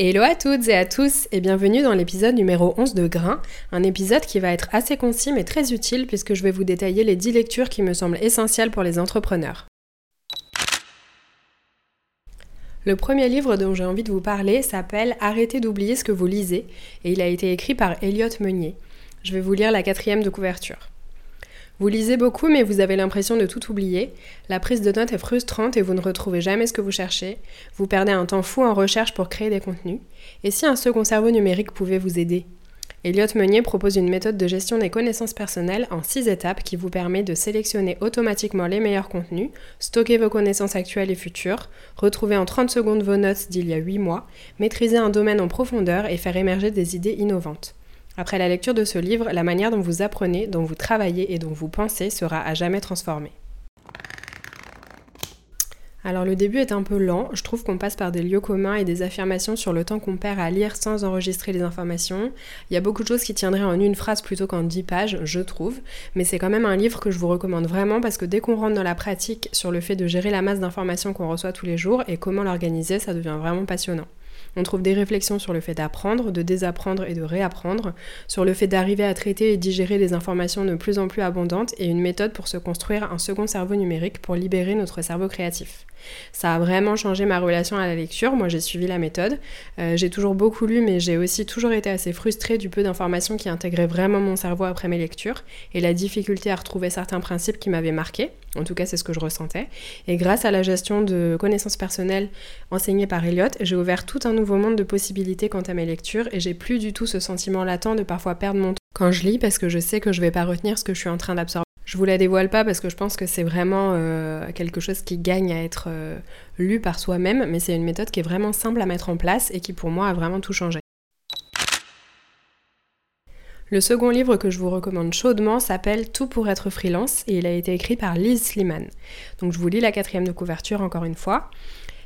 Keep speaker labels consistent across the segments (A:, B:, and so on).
A: Hello à toutes et à tous et bienvenue dans l'épisode numéro 11 de Grain, un épisode qui va être assez concis mais très utile puisque je vais vous détailler les 10 lectures qui me semblent essentielles pour les entrepreneurs. Le premier livre dont j'ai envie de vous parler s'appelle Arrêtez d'oublier ce que vous lisez et il a été écrit par Elliot Meunier. Je vais vous lire la quatrième de couverture. Vous lisez beaucoup mais vous avez l'impression de tout oublier. La prise de notes est frustrante et vous ne retrouvez jamais ce que vous cherchez. Vous perdez un temps fou en recherche pour créer des contenus. Et si un second cerveau numérique pouvait vous aider? Elliot Meunier propose une méthode de gestion des connaissances personnelles en 6 étapes qui vous permet de sélectionner automatiquement les meilleurs contenus, stocker vos connaissances actuelles et futures, retrouver en 30 secondes vos notes d'il y a 8 mois, maîtriser un domaine en profondeur et faire émerger des idées innovantes. Après la lecture de ce livre, la manière dont vous apprenez, dont vous travaillez et dont vous pensez sera à jamais transformée. Alors le début est un peu lent, je trouve qu'on passe par des lieux communs et des affirmations sur le temps qu'on perd à lire sans enregistrer les informations. Il y a beaucoup de choses qui tiendraient en une phrase plutôt qu'en dix pages, je trouve, mais c'est quand même un livre que je vous recommande vraiment parce que dès qu'on rentre dans la pratique sur le fait de gérer la masse d'informations qu'on reçoit tous les jours et comment l'organiser, ça devient vraiment passionnant. On trouve des réflexions sur le fait d'apprendre, de désapprendre et de réapprendre, sur le fait d'arriver à traiter et digérer des informations de plus en plus abondantes et une méthode pour se construire un second cerveau numérique pour libérer notre cerveau créatif. Ça a vraiment changé ma relation à la lecture. Moi, j'ai suivi la méthode. Euh, j'ai toujours beaucoup lu, mais j'ai aussi toujours été assez frustrée du peu d'informations qui intégraient vraiment mon cerveau après mes lectures et la difficulté à retrouver certains principes qui m'avaient marqué. En tout cas, c'est ce que je ressentais. Et grâce à la gestion de connaissances personnelles enseignée par Elliot, j'ai ouvert tout un nouveau monde de possibilités quant à mes lectures et j'ai plus du tout ce sentiment latent de parfois perdre mon temps quand je lis parce que je sais que je vais pas retenir ce que je suis en train d'absorber. Je vous la dévoile pas parce que je pense que c'est vraiment euh, quelque chose qui gagne à être euh, lu par soi-même, mais c'est une méthode qui est vraiment simple à mettre en place et qui pour moi a vraiment tout changé. Le second livre que je vous recommande chaudement s'appelle Tout pour être freelance et il a été écrit par Liz Sliman. Donc je vous lis la quatrième de couverture encore une fois.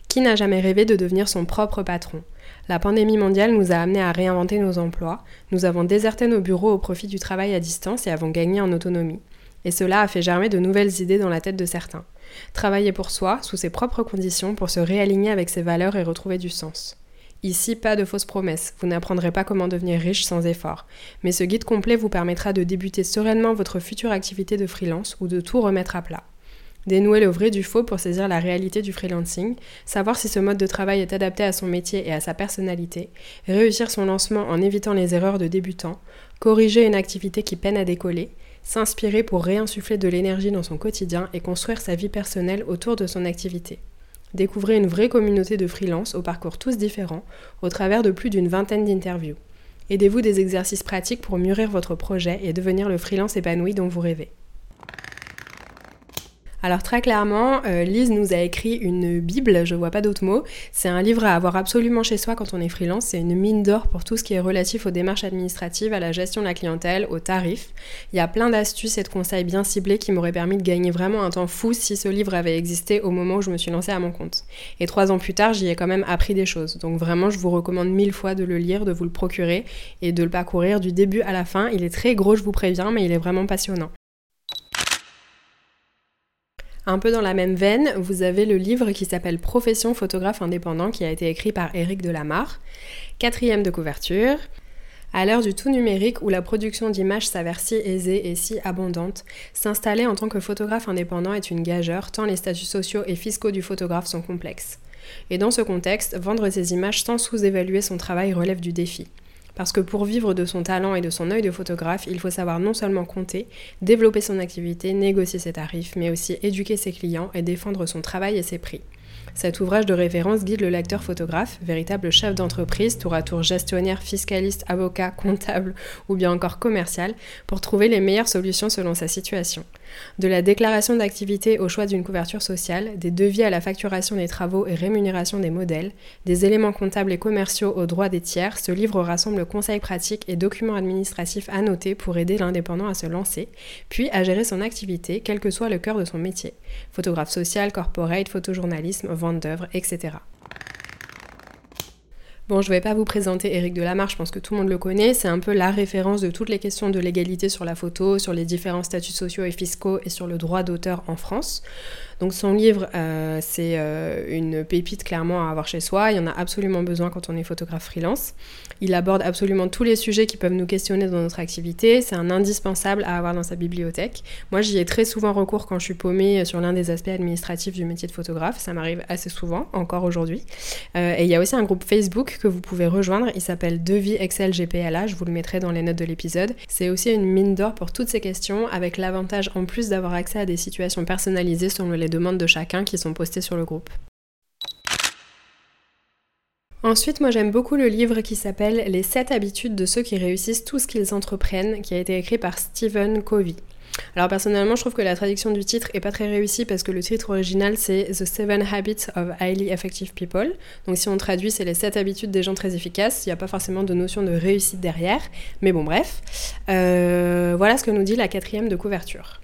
A: Qui n'a jamais rêvé de devenir son propre patron? La pandémie mondiale nous a amené à réinventer nos emplois, nous avons déserté nos bureaux au profit du travail à distance et avons gagné en autonomie. Et cela a fait germer de nouvelles idées dans la tête de certains. Travailler pour soi, sous ses propres conditions, pour se réaligner avec ses valeurs et retrouver du sens. Ici, pas de fausses promesses, vous n'apprendrez pas comment devenir riche sans effort. Mais ce guide complet vous permettra de débuter sereinement votre future activité de freelance ou de tout remettre à plat. Dénouer le vrai du faux pour saisir la réalité du freelancing, savoir si ce mode de travail est adapté à son métier et à sa personnalité, réussir son lancement en évitant les erreurs de débutants, corriger une activité qui peine à décoller, s'inspirer pour réinsuffler de l'énergie dans son quotidien et construire sa vie personnelle autour de son activité. Découvrez une vraie communauté de freelance au parcours tous différents au travers de plus d'une vingtaine d'interviews. Aidez-vous des exercices pratiques pour mûrir votre projet et devenir le freelance épanoui dont vous rêvez. Alors très clairement, euh, Lise nous a écrit une Bible, je vois pas d'autres mots. C'est un livre à avoir absolument chez soi quand on est freelance. C'est une mine d'or pour tout ce qui est relatif aux démarches administratives, à la gestion de la clientèle, aux tarifs. Il y a plein d'astuces et de conseils bien ciblés qui m'auraient permis de gagner vraiment un temps fou si ce livre avait existé au moment où je me suis lancée à mon compte. Et trois ans plus tard, j'y ai quand même appris des choses. Donc vraiment, je vous recommande mille fois de le lire, de vous le procurer et de le parcourir du début à la fin. Il est très gros, je vous préviens, mais il est vraiment passionnant. Un peu dans la même veine, vous avez le livre qui s'appelle Profession photographe indépendant qui a été écrit par Éric Delamarre. Quatrième de couverture. À l'heure du tout numérique où la production d'images s'avère si aisée et si abondante, s'installer en tant que photographe indépendant est une gageure tant les statuts sociaux et fiscaux du photographe sont complexes. Et dans ce contexte, vendre ses images sans sous-évaluer son travail relève du défi. Parce que pour vivre de son talent et de son œil de photographe, il faut savoir non seulement compter, développer son activité, négocier ses tarifs, mais aussi éduquer ses clients et défendre son travail et ses prix. Cet ouvrage de référence guide le lecteur photographe, véritable chef d'entreprise, tour à tour gestionnaire, fiscaliste, avocat, comptable ou bien encore commercial, pour trouver les meilleures solutions selon sa situation. De la déclaration d'activité au choix d'une couverture sociale, des devis à la facturation des travaux et rémunération des modèles, des éléments comptables et commerciaux aux droits des tiers, ce livre rassemble conseils pratiques et documents administratifs à noter pour aider l'indépendant à se lancer, puis à gérer son activité, quel que soit le cœur de son métier. Photographe social, corporate, photojournalisme, vente d'œuvres, etc. Bon, je ne vais pas vous présenter Éric Delamarche, je pense que tout le monde le connaît. C'est un peu la référence de toutes les questions de l'égalité sur la photo, sur les différents statuts sociaux et fiscaux et sur le droit d'auteur en France. Donc son livre, euh, c'est euh, une pépite clairement à avoir chez soi. Il y en a absolument besoin quand on est photographe freelance. Il aborde absolument tous les sujets qui peuvent nous questionner dans notre activité. C'est un indispensable à avoir dans sa bibliothèque. Moi, j'y ai très souvent recours quand je suis paumée sur l'un des aspects administratifs du métier de photographe. Ça m'arrive assez souvent, encore aujourd'hui. Euh, et il y a aussi un groupe Facebook que vous pouvez rejoindre. Il s'appelle Devis Excel GPLA. Je vous le mettrai dans les notes de l'épisode. C'est aussi une mine d'or pour toutes ces questions, avec l'avantage en plus d'avoir accès à des situations personnalisées selon les demandes de chacun qui sont postées sur le groupe. Ensuite, moi j'aime beaucoup le livre qui s'appelle Les 7 habitudes de ceux qui réussissent tout ce qu'ils entreprennent, qui a été écrit par Stephen Covey. Alors personnellement, je trouve que la traduction du titre est pas très réussie parce que le titre original c'est The Seven Habits of Highly Effective People. Donc si on traduit, c'est les 7 habitudes des gens très efficaces. Il n'y a pas forcément de notion de réussite derrière. Mais bon, bref. Euh, voilà ce que nous dit la quatrième de couverture.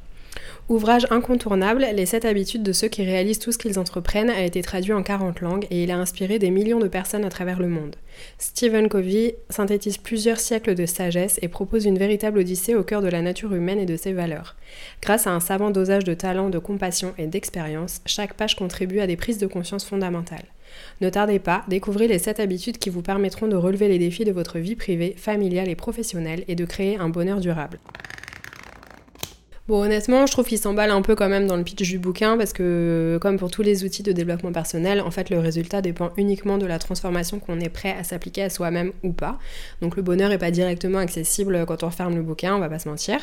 A: Ouvrage incontournable, Les 7 habitudes de ceux qui réalisent tout ce qu'ils entreprennent a été traduit en 40 langues et il a inspiré des millions de personnes à travers le monde. Stephen Covey synthétise plusieurs siècles de sagesse et propose une véritable odyssée au cœur de la nature humaine et de ses valeurs. Grâce à un savant dosage de talent, de compassion et d'expérience, chaque page contribue à des prises de conscience fondamentales. Ne tardez pas, découvrez les 7 habitudes qui vous permettront de relever les défis de votre vie privée, familiale et professionnelle et de créer un bonheur durable. Bon, honnêtement, je trouve qu'il s'emballe un peu quand même dans le pitch du bouquin parce que, comme pour tous les outils de développement personnel, en fait, le résultat dépend uniquement de la transformation qu'on est prêt à s'appliquer à soi-même ou pas. Donc, le bonheur n'est pas directement accessible quand on ferme le bouquin, on va pas se mentir.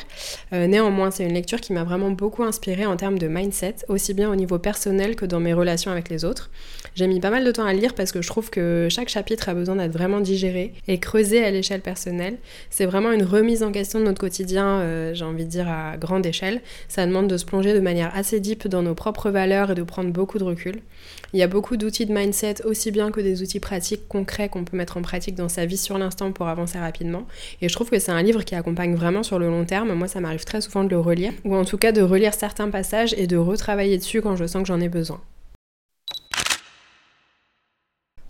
A: Euh, néanmoins, c'est une lecture qui m'a vraiment beaucoup inspirée en termes de mindset, aussi bien au niveau personnel que dans mes relations avec les autres. J'ai mis pas mal de temps à lire parce que je trouve que chaque chapitre a besoin d'être vraiment digéré et creusé à l'échelle personnelle. C'est vraiment une remise en question de notre quotidien, euh, j'ai envie de dire à grande ça demande de se plonger de manière assez deep dans nos propres valeurs et de prendre beaucoup de recul. Il y a beaucoup d'outils de mindset, aussi bien que des outils pratiques concrets qu'on peut mettre en pratique dans sa vie sur l'instant pour avancer rapidement. Et je trouve que c'est un livre qui accompagne vraiment sur le long terme. Moi, ça m'arrive très souvent de le relire, ou en tout cas de relire certains passages et de retravailler dessus quand je sens que j'en ai besoin.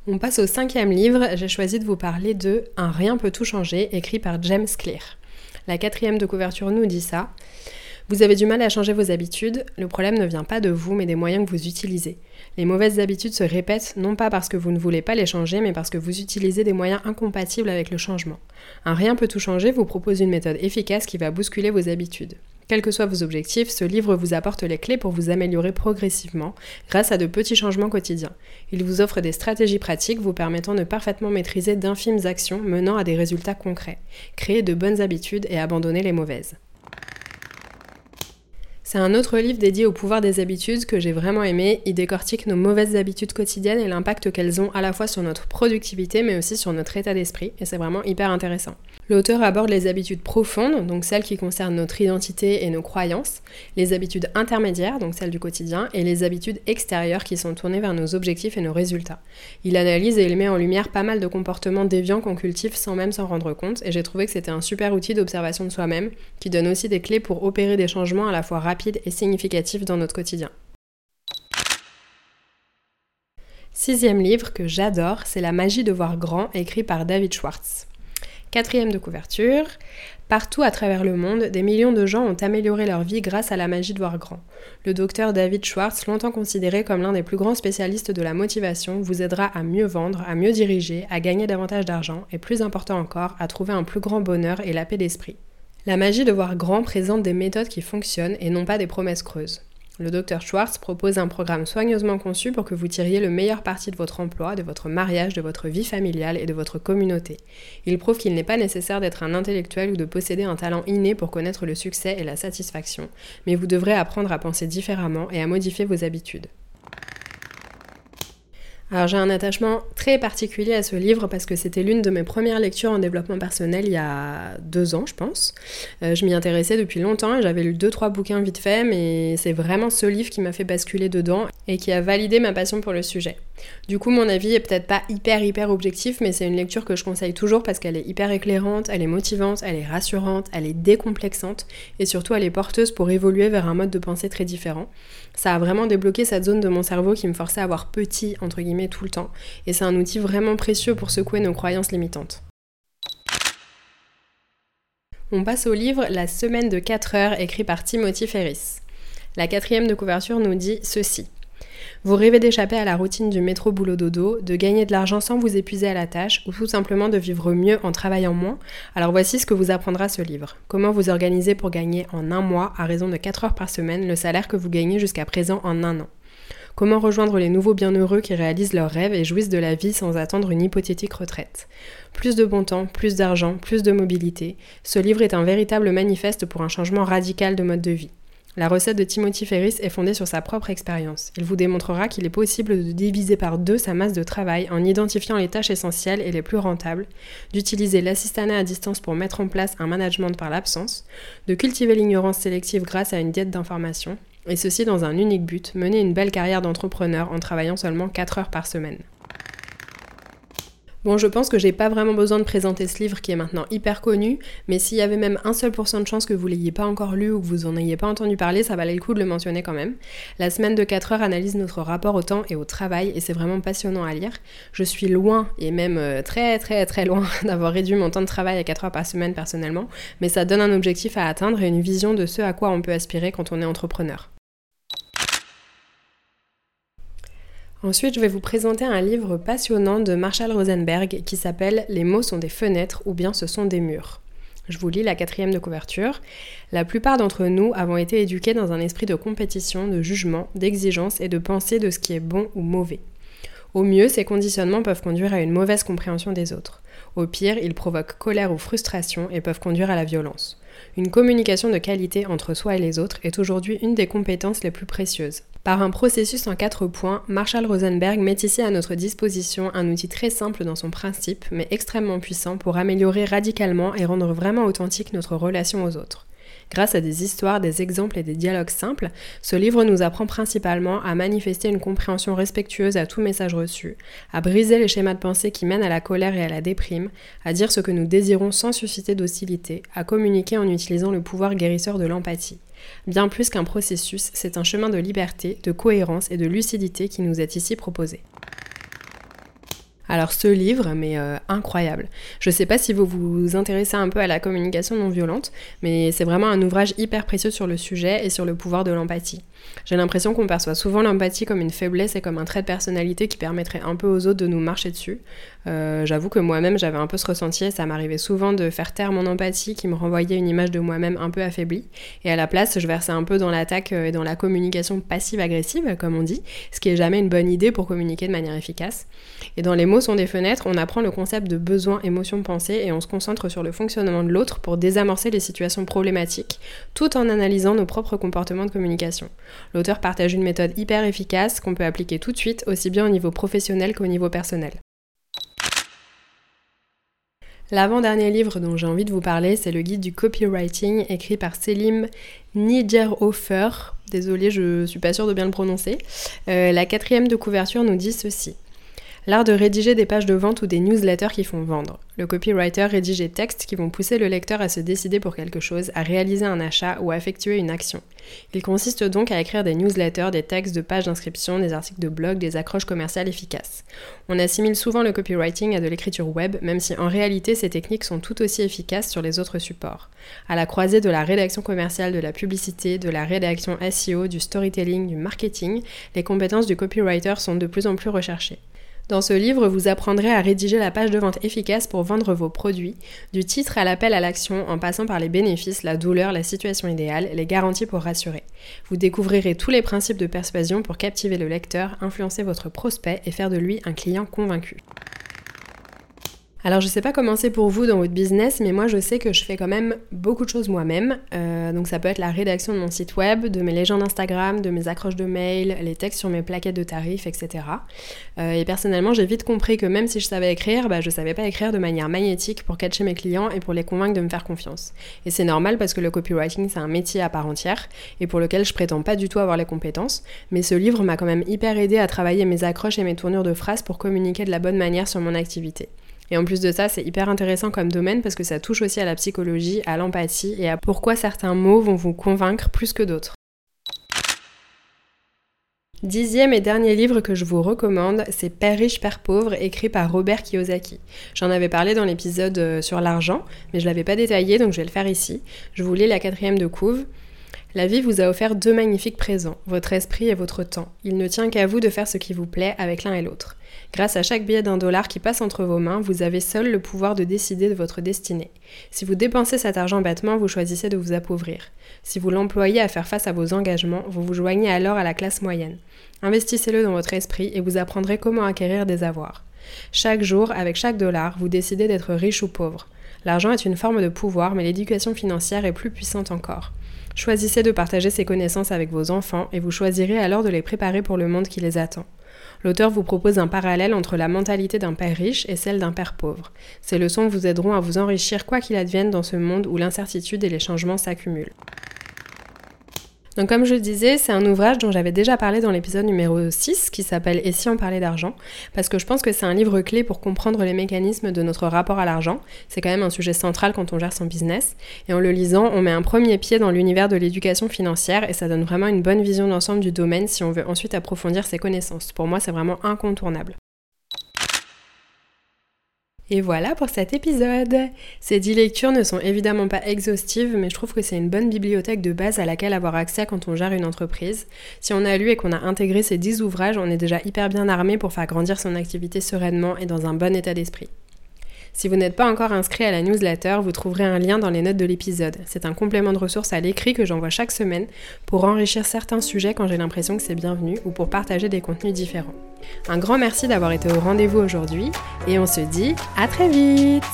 A: On passe au cinquième livre, j'ai choisi de vous parler de Un rien peut tout changer, écrit par James Clear. La quatrième de couverture nous dit ça. Vous avez du mal à changer vos habitudes, le problème ne vient pas de vous mais des moyens que vous utilisez. Les mauvaises habitudes se répètent non pas parce que vous ne voulez pas les changer mais parce que vous utilisez des moyens incompatibles avec le changement. Un rien peut tout changer vous propose une méthode efficace qui va bousculer vos habitudes. Quels que soient vos objectifs, ce livre vous apporte les clés pour vous améliorer progressivement grâce à de petits changements quotidiens. Il vous offre des stratégies pratiques vous permettant de parfaitement maîtriser d'infimes actions menant à des résultats concrets, créer de bonnes habitudes et abandonner les mauvaises. C'est un autre livre dédié au pouvoir des habitudes que j'ai vraiment aimé. Il décortique nos mauvaises habitudes quotidiennes et l'impact qu'elles ont à la fois sur notre productivité mais aussi sur notre état d'esprit et c'est vraiment hyper intéressant. L'auteur aborde les habitudes profondes, donc celles qui concernent notre identité et nos croyances, les habitudes intermédiaires, donc celles du quotidien, et les habitudes extérieures qui sont tournées vers nos objectifs et nos résultats. Il analyse et il met en lumière pas mal de comportements déviants qu'on cultive sans même s'en rendre compte, et j'ai trouvé que c'était un super outil d'observation de soi-même, qui donne aussi des clés pour opérer des changements à la fois rapides et significatifs dans notre quotidien. Sixième livre que j'adore, c'est La magie de voir grand, écrit par David Schwartz. Quatrième de couverture. Partout à travers le monde, des millions de gens ont amélioré leur vie grâce à la magie de voir grand. Le docteur David Schwartz, longtemps considéré comme l'un des plus grands spécialistes de la motivation, vous aidera à mieux vendre, à mieux diriger, à gagner davantage d'argent et plus important encore, à trouver un plus grand bonheur et la paix d'esprit. La magie de voir grand présente des méthodes qui fonctionnent et non pas des promesses creuses. Le docteur Schwartz propose un programme soigneusement conçu pour que vous tiriez le meilleur parti de votre emploi, de votre mariage, de votre vie familiale et de votre communauté. Il prouve qu'il n'est pas nécessaire d'être un intellectuel ou de posséder un talent inné pour connaître le succès et la satisfaction, mais vous devrez apprendre à penser différemment et à modifier vos habitudes. Alors j'ai un attachement très particulier à ce livre parce que c'était l'une de mes premières lectures en développement personnel il y a deux ans je pense. Euh, je m'y intéressais depuis longtemps j'avais lu deux trois bouquins vite fait mais c'est vraiment ce livre qui m'a fait basculer dedans et qui a validé ma passion pour le sujet. Du coup mon avis est peut-être pas hyper hyper objectif mais c'est une lecture que je conseille toujours parce qu'elle est hyper éclairante, elle est motivante, elle est rassurante, elle est décomplexante et surtout elle est porteuse pour évoluer vers un mode de pensée très différent. Ça a vraiment débloqué cette zone de mon cerveau qui me forçait à avoir petit entre guillemets tout le temps. Et c'est un outil vraiment précieux pour secouer nos croyances limitantes. On passe au livre La semaine de 4 heures écrit par Timothy Ferris. La quatrième de couverture nous dit ceci. Vous rêvez d'échapper à la routine du métro boulot dodo, de gagner de l'argent sans vous épuiser à la tâche, ou tout simplement de vivre mieux en travaillant moins? Alors voici ce que vous apprendra ce livre. Comment vous organiser pour gagner en un mois, à raison de 4 heures par semaine, le salaire que vous gagnez jusqu'à présent en un an? Comment rejoindre les nouveaux bienheureux qui réalisent leurs rêves et jouissent de la vie sans attendre une hypothétique retraite? Plus de bon temps, plus d'argent, plus de mobilité, ce livre est un véritable manifeste pour un changement radical de mode de vie. La recette de Timothy Ferris est fondée sur sa propre expérience. Il vous démontrera qu'il est possible de diviser par deux sa masse de travail en identifiant les tâches essentielles et les plus rentables, d'utiliser l'assistanat à distance pour mettre en place un management par l'absence, de cultiver l'ignorance sélective grâce à une diète d'information, et ceci dans un unique but, mener une belle carrière d'entrepreneur en travaillant seulement 4 heures par semaine. Bon, je pense que j'ai pas vraiment besoin de présenter ce livre qui est maintenant hyper connu, mais s'il y avait même un seul pourcent de chance que vous l'ayez pas encore lu ou que vous en ayez pas entendu parler, ça valait le coup de le mentionner quand même. La semaine de 4 heures analyse notre rapport au temps et au travail et c'est vraiment passionnant à lire. Je suis loin et même euh, très très très loin d'avoir réduit mon temps de travail à 4 heures par semaine personnellement, mais ça donne un objectif à atteindre et une vision de ce à quoi on peut aspirer quand on est entrepreneur. Ensuite, je vais vous présenter un livre passionnant de Marshall Rosenberg qui s'appelle Les mots sont des fenêtres ou bien ce sont des murs. Je vous lis la quatrième de couverture. La plupart d'entre nous avons été éduqués dans un esprit de compétition, de jugement, d'exigence et de pensée de ce qui est bon ou mauvais. Au mieux, ces conditionnements peuvent conduire à une mauvaise compréhension des autres. Au pire, ils provoquent colère ou frustration et peuvent conduire à la violence. Une communication de qualité entre soi et les autres est aujourd'hui une des compétences les plus précieuses. Par un processus en quatre points, Marshall Rosenberg met ici à notre disposition un outil très simple dans son principe, mais extrêmement puissant pour améliorer radicalement et rendre vraiment authentique notre relation aux autres. Grâce à des histoires, des exemples et des dialogues simples, ce livre nous apprend principalement à manifester une compréhension respectueuse à tout message reçu, à briser les schémas de pensée qui mènent à la colère et à la déprime, à dire ce que nous désirons sans susciter d'hostilité, à communiquer en utilisant le pouvoir guérisseur de l'empathie. Bien plus qu'un processus, c'est un chemin de liberté, de cohérence et de lucidité qui nous est ici proposé. Alors ce livre, mais euh, incroyable. Je sais pas si vous vous intéressez un peu à la communication non violente, mais c'est vraiment un ouvrage hyper précieux sur le sujet et sur le pouvoir de l'empathie. J'ai l'impression qu'on perçoit souvent l'empathie comme une faiblesse et comme un trait de personnalité qui permettrait un peu aux autres de nous marcher dessus. Euh, j'avoue que moi-même j'avais un peu ce ressenti et ça m'arrivait souvent de faire taire mon empathie qui me renvoyait une image de moi-même un peu affaiblie. Et à la place, je versais un peu dans l'attaque euh, et dans la communication passive-agressive, comme on dit, ce qui est jamais une bonne idée pour communiquer de manière efficace. Et dans les sont des fenêtres, on apprend le concept de besoin, émotion, pensée et on se concentre sur le fonctionnement de l'autre pour désamorcer les situations problématiques, tout en analysant nos propres comportements de communication. L'auteur partage une méthode hyper efficace qu'on peut appliquer tout de suite, aussi bien au niveau professionnel qu'au niveau personnel. L'avant-dernier livre dont j'ai envie de vous parler, c'est le guide du copywriting écrit par Selim Nigerhofer. Désolée, je suis pas sûre de bien le prononcer. Euh, la quatrième de couverture nous dit ceci. L'art de rédiger des pages de vente ou des newsletters qui font vendre. Le copywriter rédige des textes qui vont pousser le lecteur à se décider pour quelque chose, à réaliser un achat ou à effectuer une action. Il consiste donc à écrire des newsletters, des textes de pages d'inscription, des articles de blog, des accroches commerciales efficaces. On assimile souvent le copywriting à de l'écriture web, même si en réalité ces techniques sont tout aussi efficaces sur les autres supports. À la croisée de la rédaction commerciale, de la publicité, de la rédaction SEO, du storytelling, du marketing, les compétences du copywriter sont de plus en plus recherchées. Dans ce livre, vous apprendrez à rédiger la page de vente efficace pour vendre vos produits, du titre à l'appel à l'action en passant par les bénéfices, la douleur, la situation idéale, les garanties pour rassurer. Vous découvrirez tous les principes de persuasion pour captiver le lecteur, influencer votre prospect et faire de lui un client convaincu. Alors je sais pas comment c'est pour vous dans votre business, mais moi je sais que je fais quand même beaucoup de choses moi-même. Euh, donc ça peut être la rédaction de mon site web, de mes légendes Instagram, de mes accroches de mail, les textes sur mes plaquettes de tarifs, etc. Euh, et personnellement j'ai vite compris que même si je savais écrire, bah, je savais pas écrire de manière magnétique pour catcher mes clients et pour les convaincre de me faire confiance. Et c'est normal parce que le copywriting c'est un métier à part entière et pour lequel je prétends pas du tout avoir les compétences. Mais ce livre m'a quand même hyper aidé à travailler mes accroches et mes tournures de phrases pour communiquer de la bonne manière sur mon activité. Et en plus de ça, c'est hyper intéressant comme domaine parce que ça touche aussi à la psychologie, à l'empathie et à pourquoi certains mots vont vous convaincre plus que d'autres. Dixième et dernier livre que je vous recommande, c'est Père riche, Père pauvre, écrit par Robert Kiyosaki. J'en avais parlé dans l'épisode euh, sur l'argent, mais je l'avais pas détaillé, donc je vais le faire ici. Je vous lis la quatrième de couve. La vie vous a offert deux magnifiques présents, votre esprit et votre temps. Il ne tient qu'à vous de faire ce qui vous plaît avec l'un et l'autre. Grâce à chaque billet d'un dollar qui passe entre vos mains, vous avez seul le pouvoir de décider de votre destinée. Si vous dépensez cet argent bêtement, vous choisissez de vous appauvrir. Si vous l'employez à faire face à vos engagements, vous vous joignez alors à la classe moyenne. Investissez-le dans votre esprit et vous apprendrez comment acquérir des avoirs. Chaque jour, avec chaque dollar, vous décidez d'être riche ou pauvre. L'argent est une forme de pouvoir, mais l'éducation financière est plus puissante encore. Choisissez de partager ces connaissances avec vos enfants et vous choisirez alors de les préparer pour le monde qui les attend. L'auteur vous propose un parallèle entre la mentalité d'un père riche et celle d'un père pauvre. Ces leçons vous aideront à vous enrichir quoi qu'il advienne dans ce monde où l'incertitude et les changements s'accumulent. Donc comme je le disais, c'est un ouvrage dont j'avais déjà parlé dans l'épisode numéro 6 qui s'appelle Et si on parlait d'argent? Parce que je pense que c'est un livre clé pour comprendre les mécanismes de notre rapport à l'argent. C'est quand même un sujet central quand on gère son business. Et en le lisant, on met un premier pied dans l'univers de l'éducation financière et ça donne vraiment une bonne vision d'ensemble du domaine si on veut ensuite approfondir ses connaissances. Pour moi, c'est vraiment incontournable. Et voilà pour cet épisode. Ces 10 lectures ne sont évidemment pas exhaustives, mais je trouve que c'est une bonne bibliothèque de base à laquelle avoir accès quand on gère une entreprise. Si on a lu et qu'on a intégré ces 10 ouvrages, on est déjà hyper bien armé pour faire grandir son activité sereinement et dans un bon état d'esprit. Si vous n'êtes pas encore inscrit à la newsletter, vous trouverez un lien dans les notes de l'épisode. C'est un complément de ressources à l'écrit que j'envoie chaque semaine pour enrichir certains sujets quand j'ai l'impression que c'est bienvenu ou pour partager des contenus différents. Un grand merci d'avoir été au rendez-vous aujourd'hui et on se dit à très vite